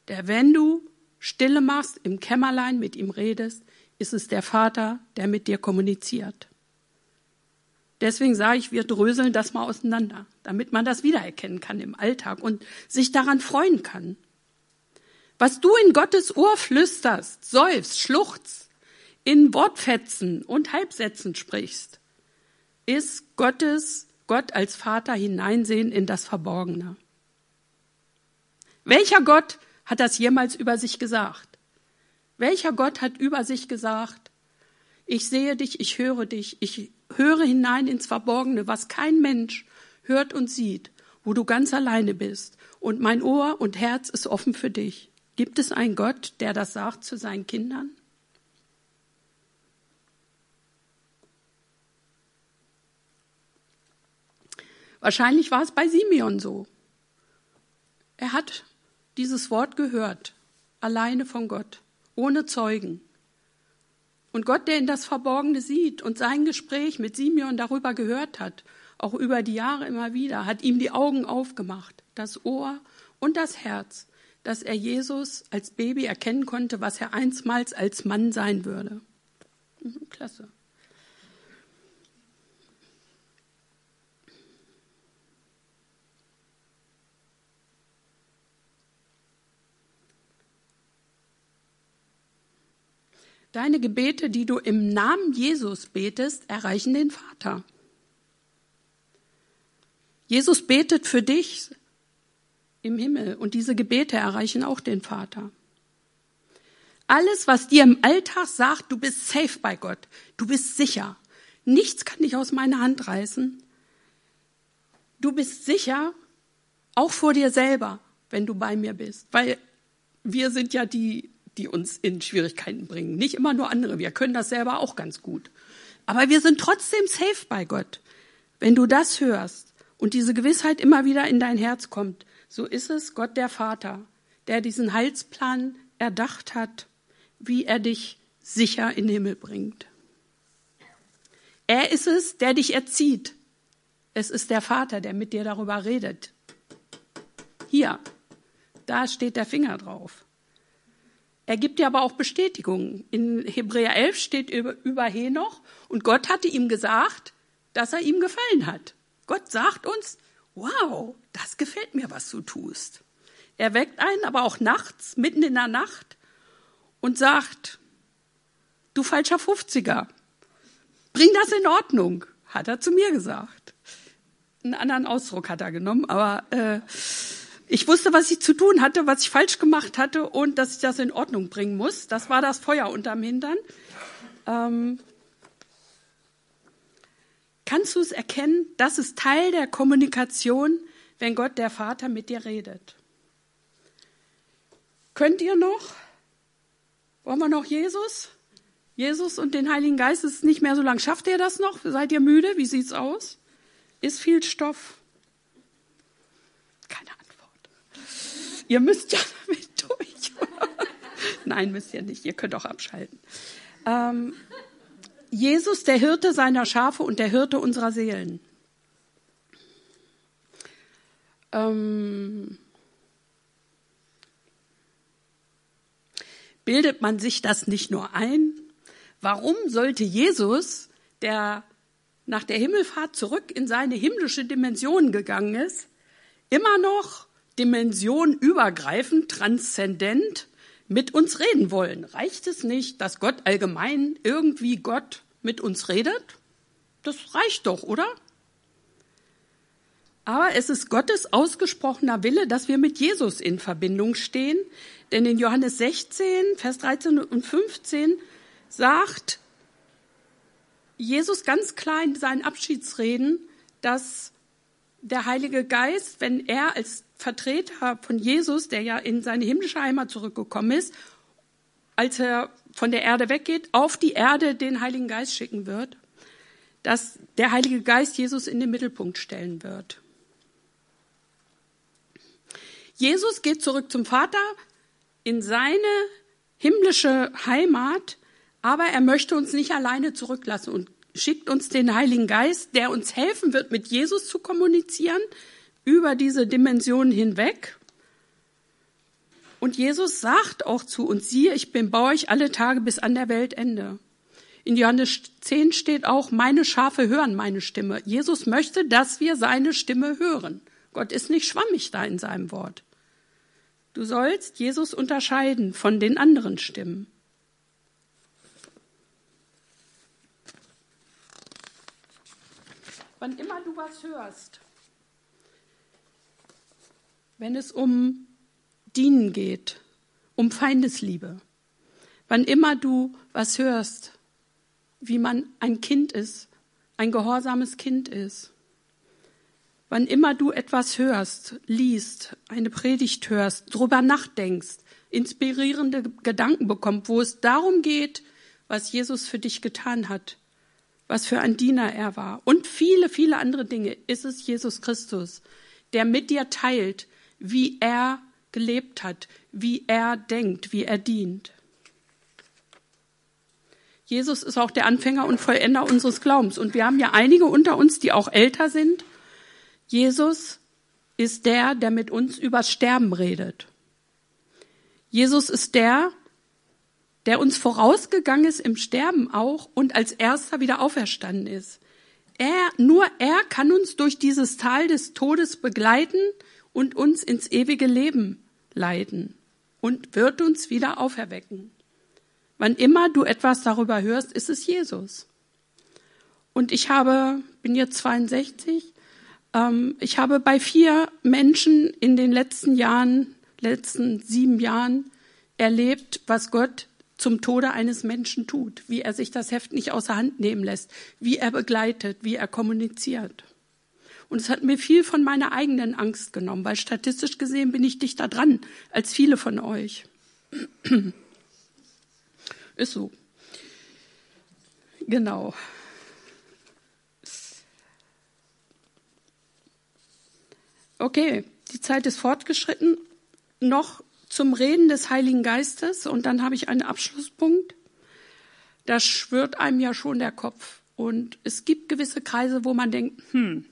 der, wenn du Stille machst, im Kämmerlein mit ihm redest, ist es der Vater, der mit dir kommuniziert. Deswegen sage ich, wir dröseln das mal auseinander, damit man das wiedererkennen kann im Alltag und sich daran freuen kann. Was du in Gottes Ohr flüsterst, seufst, schluchzt, in Wortfetzen und Halbsätzen sprichst, ist Gottes, Gott als Vater hineinsehen in das Verborgene. Welcher Gott hat das jemals über sich gesagt? Welcher Gott hat über sich gesagt, ich sehe dich, ich höre dich, ich höre hinein ins Verborgene, was kein Mensch hört und sieht, wo du ganz alleine bist, und mein Ohr und Herz ist offen für dich. Gibt es einen Gott, der das sagt zu seinen Kindern? Wahrscheinlich war es bei Simeon so. Er hat dieses Wort gehört, alleine von Gott, ohne Zeugen. Und Gott, der in das Verborgene sieht und sein Gespräch mit Simeon darüber gehört hat, auch über die Jahre immer wieder, hat ihm die Augen aufgemacht, das Ohr und das Herz, dass er Jesus als Baby erkennen konnte, was er einstmals als Mann sein würde. Mhm, klasse. Deine Gebete, die du im Namen Jesus betest, erreichen den Vater. Jesus betet für dich im Himmel und diese Gebete erreichen auch den Vater. Alles, was dir im Alltag sagt, du bist safe bei Gott, du bist sicher. Nichts kann dich aus meiner Hand reißen. Du bist sicher, auch vor dir selber, wenn du bei mir bist, weil wir sind ja die die uns in Schwierigkeiten bringen. Nicht immer nur andere. Wir können das selber auch ganz gut. Aber wir sind trotzdem safe bei Gott. Wenn du das hörst und diese Gewissheit immer wieder in dein Herz kommt, so ist es Gott der Vater, der diesen Heilsplan erdacht hat, wie er dich sicher in den Himmel bringt. Er ist es, der dich erzieht. Es ist der Vater, der mit dir darüber redet. Hier, da steht der Finger drauf. Er gibt dir aber auch Bestätigung. In Hebräer 11 steht über, über Henoch und Gott hatte ihm gesagt, dass er ihm gefallen hat. Gott sagt uns, wow, das gefällt mir, was du tust. Er weckt einen aber auch nachts, mitten in der Nacht und sagt, du falscher 50er, bring das in Ordnung, hat er zu mir gesagt. Einen anderen Ausdruck hat er genommen, aber äh, ich wusste, was ich zu tun hatte, was ich falsch gemacht hatte und dass ich das in Ordnung bringen muss. Das war das Feuer unterm Hintern. Ähm, kannst du es erkennen? Das ist Teil der Kommunikation, wenn Gott der Vater mit dir redet. Könnt ihr noch? Wollen wir noch Jesus? Jesus und den Heiligen Geist ist nicht mehr so lang. Schafft ihr das noch? Seid ihr müde? Wie sieht's aus? Ist viel Stoff. Keine Ahnung. Ihr müsst ja damit durch. [laughs] Nein, müsst ihr nicht. Ihr könnt auch abschalten. Ähm, Jesus, der Hirte seiner Schafe und der Hirte unserer Seelen. Ähm, bildet man sich das nicht nur ein? Warum sollte Jesus, der nach der Himmelfahrt zurück in seine himmlische Dimension gegangen ist, immer noch Dimension übergreifend, transzendent mit uns reden wollen. Reicht es nicht, dass Gott allgemein irgendwie Gott mit uns redet? Das reicht doch, oder? Aber es ist Gottes ausgesprochener Wille, dass wir mit Jesus in Verbindung stehen. Denn in Johannes 16, Vers 13 und 15 sagt Jesus ganz klar in seinen Abschiedsreden, dass der Heilige Geist, wenn er als Vertreter von Jesus, der ja in seine himmlische Heimat zurückgekommen ist, als er von der Erde weggeht, auf die Erde den Heiligen Geist schicken wird, dass der Heilige Geist Jesus in den Mittelpunkt stellen wird. Jesus geht zurück zum Vater in seine himmlische Heimat, aber er möchte uns nicht alleine zurücklassen und schickt uns den Heiligen Geist, der uns helfen wird, mit Jesus zu kommunizieren, über diese Dimension hinweg. Und Jesus sagt auch zu uns, siehe, ich bin bei euch alle Tage bis an der Weltende. In Johannes 10 steht auch, meine Schafe hören meine Stimme. Jesus möchte, dass wir seine Stimme hören. Gott ist nicht schwammig da in seinem Wort. Du sollst Jesus unterscheiden von den anderen Stimmen. Wann immer du was hörst, wenn es um Dienen geht, um Feindesliebe, wann immer du was hörst, wie man ein Kind ist, ein gehorsames Kind ist, wann immer du etwas hörst, liest, eine Predigt hörst, drüber nachdenkst, inspirierende Gedanken bekommst, wo es darum geht, was Jesus für dich getan hat, was für ein Diener er war und viele, viele andere Dinge, ist es Jesus Christus, der mit dir teilt, wie er gelebt hat, wie er denkt, wie er dient. Jesus ist auch der Anfänger und Vollender unseres Glaubens. Und wir haben ja einige unter uns, die auch älter sind. Jesus ist der, der mit uns übers Sterben redet. Jesus ist der, der uns vorausgegangen ist im Sterben auch und als erster wieder auferstanden ist. Er, nur er kann uns durch dieses Tal des Todes begleiten und uns ins ewige Leben leiten und wird uns wieder auferwecken. Wann immer du etwas darüber hörst, ist es Jesus. Und ich habe, bin jetzt 62, ähm, ich habe bei vier Menschen in den letzten Jahren, letzten sieben Jahren erlebt, was Gott zum Tode eines Menschen tut, wie er sich das Heft nicht außer Hand nehmen lässt, wie er begleitet, wie er kommuniziert. Und es hat mir viel von meiner eigenen Angst genommen, weil statistisch gesehen bin ich dichter dran als viele von euch. [clears throat] Ist so. Genau. Okay, die Zeit ist fortgeschritten. Noch zum Reden des Heiligen Geistes und dann habe ich einen Abschlusspunkt. Da schwirrt einem ja schon der Kopf. Und es gibt gewisse Kreise, wo man denkt, hm,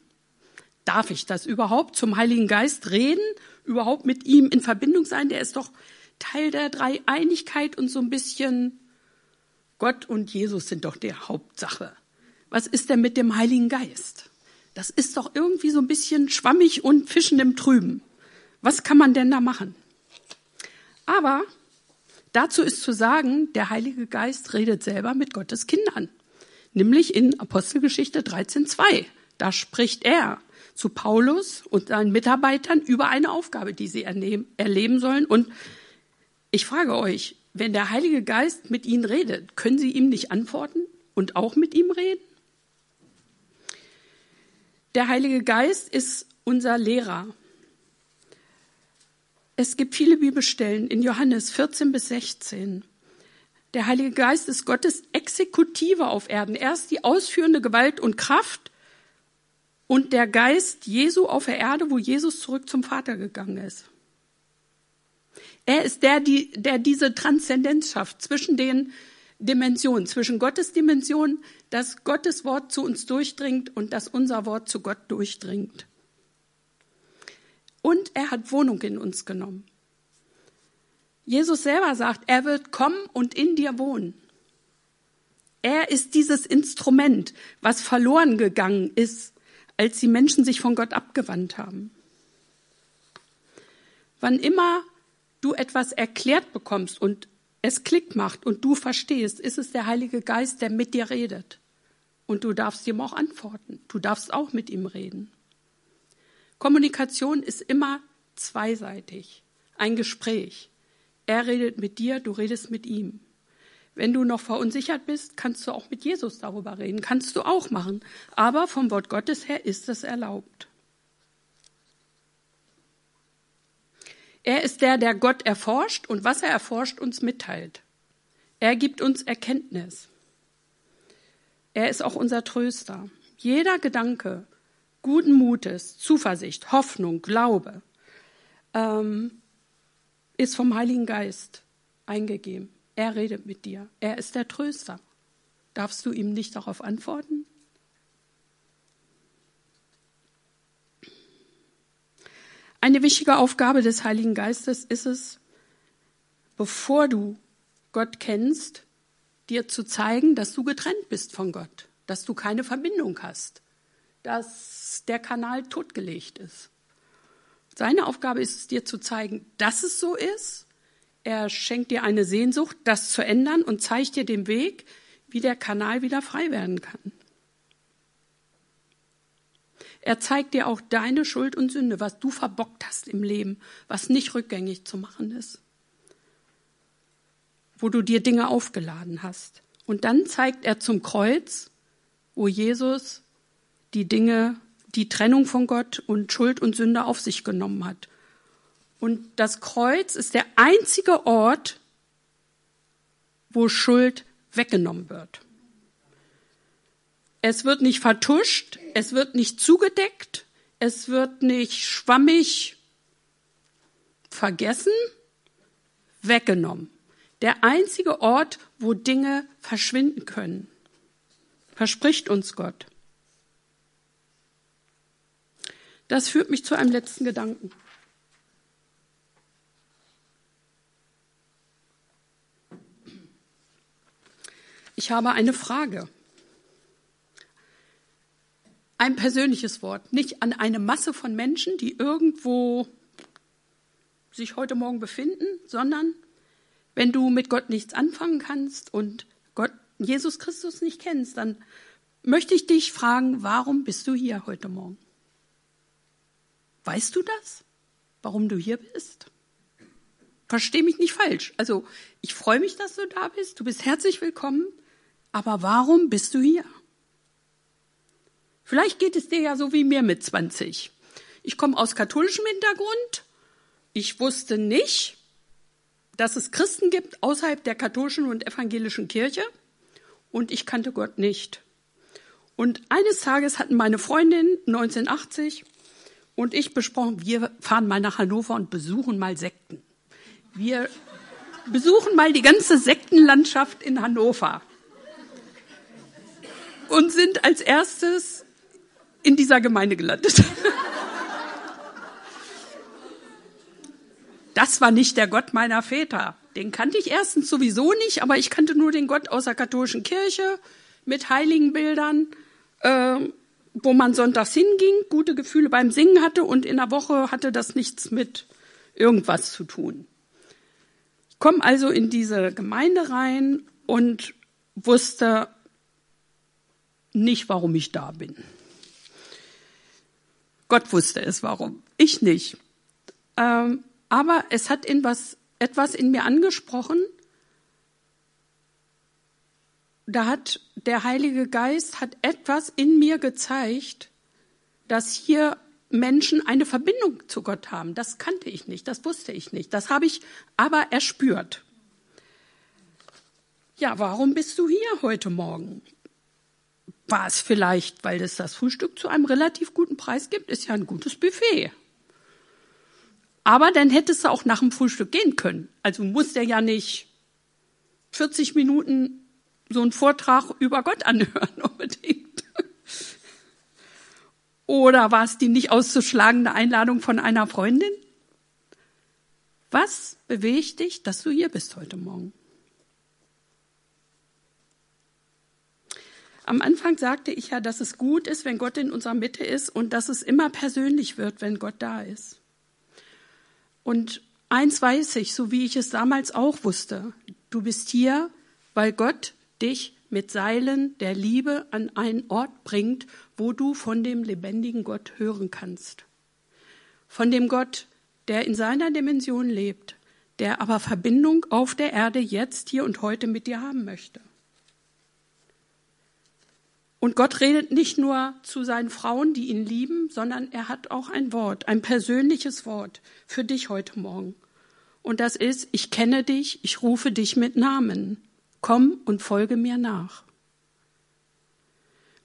darf ich das überhaupt zum Heiligen Geist reden? Überhaupt mit ihm in Verbindung sein? Der ist doch Teil der Dreieinigkeit und so ein bisschen Gott und Jesus sind doch die Hauptsache. Was ist denn mit dem Heiligen Geist? Das ist doch irgendwie so ein bisschen schwammig und Fischen im Trüben. Was kann man denn da machen? Aber dazu ist zu sagen, der Heilige Geist redet selber mit Gottes Kindern. Nämlich in Apostelgeschichte 13.2. Da spricht er zu Paulus und seinen Mitarbeitern über eine Aufgabe, die sie erleben sollen. Und ich frage euch, wenn der Heilige Geist mit ihnen redet, können sie ihm nicht antworten und auch mit ihm reden? Der Heilige Geist ist unser Lehrer, es gibt viele Bibelstellen in Johannes 14 bis 16. Der Heilige Geist ist Gottes Exekutive auf Erden. Er ist die ausführende Gewalt und Kraft und der Geist Jesu auf der Erde, wo Jesus zurück zum Vater gegangen ist. Er ist der, die, der diese Transzendenz schafft zwischen den Dimensionen, zwischen Gottes Dimension, dass Gottes Wort zu uns durchdringt und dass unser Wort zu Gott durchdringt. Und er hat Wohnung in uns genommen. Jesus selber sagt, er wird kommen und in dir wohnen. Er ist dieses Instrument, was verloren gegangen ist, als die Menschen sich von Gott abgewandt haben. Wann immer du etwas erklärt bekommst und es Klick macht und du verstehst, ist es der Heilige Geist, der mit dir redet. Und du darfst ihm auch antworten. Du darfst auch mit ihm reden. Kommunikation ist immer zweiseitig, ein Gespräch. Er redet mit dir, du redest mit ihm. Wenn du noch verunsichert bist, kannst du auch mit Jesus darüber reden, kannst du auch machen. Aber vom Wort Gottes her ist es erlaubt. Er ist der, der Gott erforscht und was er erforscht, uns mitteilt. Er gibt uns Erkenntnis. Er ist auch unser Tröster. Jeder Gedanke, guten Mutes, Zuversicht, Hoffnung, Glaube, ähm, ist vom Heiligen Geist eingegeben. Er redet mit dir. Er ist der Tröster. Darfst du ihm nicht darauf antworten? Eine wichtige Aufgabe des Heiligen Geistes ist es, bevor du Gott kennst, dir zu zeigen, dass du getrennt bist von Gott, dass du keine Verbindung hast, dass der Kanal totgelegt ist. Seine Aufgabe ist es dir zu zeigen, dass es so ist. Er schenkt dir eine Sehnsucht, das zu ändern und zeigt dir den Weg, wie der Kanal wieder frei werden kann. Er zeigt dir auch deine Schuld und Sünde, was du verbockt hast im Leben, was nicht rückgängig zu machen ist. Wo du dir Dinge aufgeladen hast. Und dann zeigt er zum Kreuz, wo Jesus die Dinge, die Trennung von Gott und Schuld und Sünde auf sich genommen hat. Und das Kreuz ist der einzige Ort, wo Schuld weggenommen wird. Es wird nicht vertuscht, es wird nicht zugedeckt, es wird nicht schwammig vergessen, weggenommen. Der einzige Ort, wo Dinge verschwinden können, verspricht uns Gott. Das führt mich zu einem letzten Gedanken. Ich habe eine Frage. Ein persönliches Wort, nicht an eine Masse von Menschen, die irgendwo sich heute Morgen befinden, sondern wenn du mit Gott nichts anfangen kannst und Gott, Jesus Christus nicht kennst, dann möchte ich dich fragen, warum bist du hier heute Morgen? Weißt du das? Warum du hier bist? Versteh mich nicht falsch. Also, ich freue mich, dass du da bist. Du bist herzlich willkommen. Aber warum bist du hier? Vielleicht geht es dir ja so wie mir mit 20. Ich komme aus katholischem Hintergrund. Ich wusste nicht, dass es Christen gibt außerhalb der katholischen und evangelischen Kirche. Und ich kannte Gott nicht. Und eines Tages hatten meine Freundin 1980 und ich besprochen, wir fahren mal nach Hannover und besuchen mal Sekten. Wir besuchen mal die ganze Sektenlandschaft in Hannover und sind als erstes in dieser Gemeinde gelandet. Das war nicht der Gott meiner Väter. Den kannte ich erstens sowieso nicht, aber ich kannte nur den Gott aus der katholischen Kirche mit heiligen Bildern, äh, wo man sonntags hinging, gute Gefühle beim Singen hatte und in der Woche hatte das nichts mit irgendwas zu tun. Ich komme also in diese Gemeinde rein und wusste, nicht, warum ich da bin. Gott wusste es, warum. Ich nicht. Ähm, aber es hat in was, etwas in mir angesprochen. Da hat der Heilige Geist hat etwas in mir gezeigt, dass hier Menschen eine Verbindung zu Gott haben. Das kannte ich nicht, das wusste ich nicht. Das habe ich aber erspürt. Ja, warum bist du hier heute Morgen? War es vielleicht, weil es das Frühstück zu einem relativ guten Preis gibt? Ist ja ein gutes Buffet. Aber dann hättest du auch nach dem Frühstück gehen können. Also musst du ja nicht 40 Minuten so einen Vortrag über Gott anhören [laughs] unbedingt. Oder war es die nicht auszuschlagende Einladung von einer Freundin? Was bewegt dich, dass du hier bist heute Morgen? Am Anfang sagte ich ja, dass es gut ist, wenn Gott in unserer Mitte ist und dass es immer persönlich wird, wenn Gott da ist. Und eins weiß ich, so wie ich es damals auch wusste, du bist hier, weil Gott dich mit Seilen der Liebe an einen Ort bringt, wo du von dem lebendigen Gott hören kannst. Von dem Gott, der in seiner Dimension lebt, der aber Verbindung auf der Erde jetzt, hier und heute mit dir haben möchte. Und Gott redet nicht nur zu seinen Frauen, die ihn lieben, sondern er hat auch ein Wort, ein persönliches Wort für dich heute Morgen. Und das ist, ich kenne dich, ich rufe dich mit Namen. Komm und folge mir nach.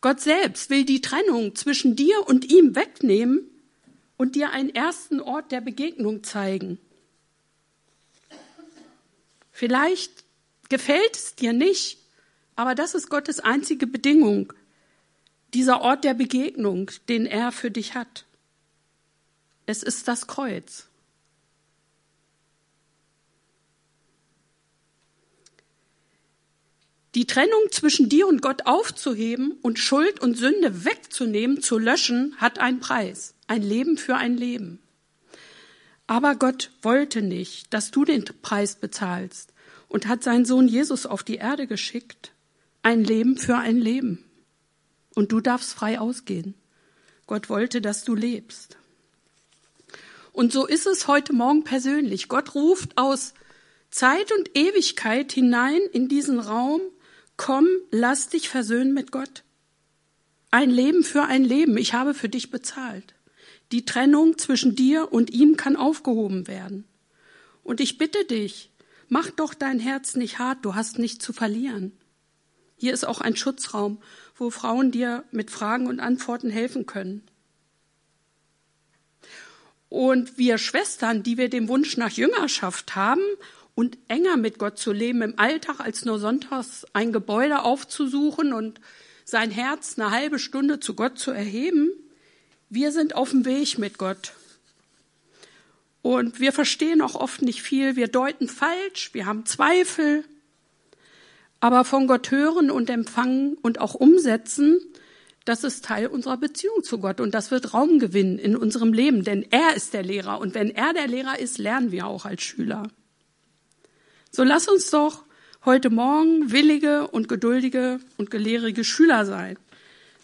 Gott selbst will die Trennung zwischen dir und ihm wegnehmen und dir einen ersten Ort der Begegnung zeigen. Vielleicht gefällt es dir nicht, aber das ist Gottes einzige Bedingung dieser Ort der Begegnung, den er für dich hat. Es ist das Kreuz. Die Trennung zwischen dir und Gott aufzuheben und Schuld und Sünde wegzunehmen, zu löschen, hat einen Preis. Ein Leben für ein Leben. Aber Gott wollte nicht, dass du den Preis bezahlst und hat seinen Sohn Jesus auf die Erde geschickt. Ein Leben für ein Leben und du darfst frei ausgehen. Gott wollte, dass du lebst. Und so ist es heute Morgen persönlich. Gott ruft aus Zeit und Ewigkeit hinein in diesen Raum, komm, lass dich versöhnen mit Gott. Ein Leben für ein Leben, ich habe für dich bezahlt. Die Trennung zwischen dir und ihm kann aufgehoben werden. Und ich bitte dich, mach doch dein Herz nicht hart, du hast nichts zu verlieren. Hier ist auch ein Schutzraum, wo Frauen dir mit Fragen und Antworten helfen können. Und wir Schwestern, die wir den Wunsch nach Jüngerschaft haben und enger mit Gott zu leben im Alltag, als nur sonntags ein Gebäude aufzusuchen und sein Herz eine halbe Stunde zu Gott zu erheben, wir sind auf dem Weg mit Gott. Und wir verstehen auch oft nicht viel, wir deuten falsch, wir haben Zweifel. Aber von Gott hören und empfangen und auch umsetzen, das ist Teil unserer Beziehung zu Gott und das wird Raum gewinnen in unserem Leben, denn er ist der Lehrer und wenn er der Lehrer ist, lernen wir auch als Schüler. So lass uns doch heute Morgen willige und geduldige und gelehrige Schüler sein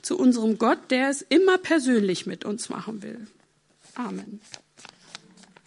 zu unserem Gott, der es immer persönlich mit uns machen will. Amen.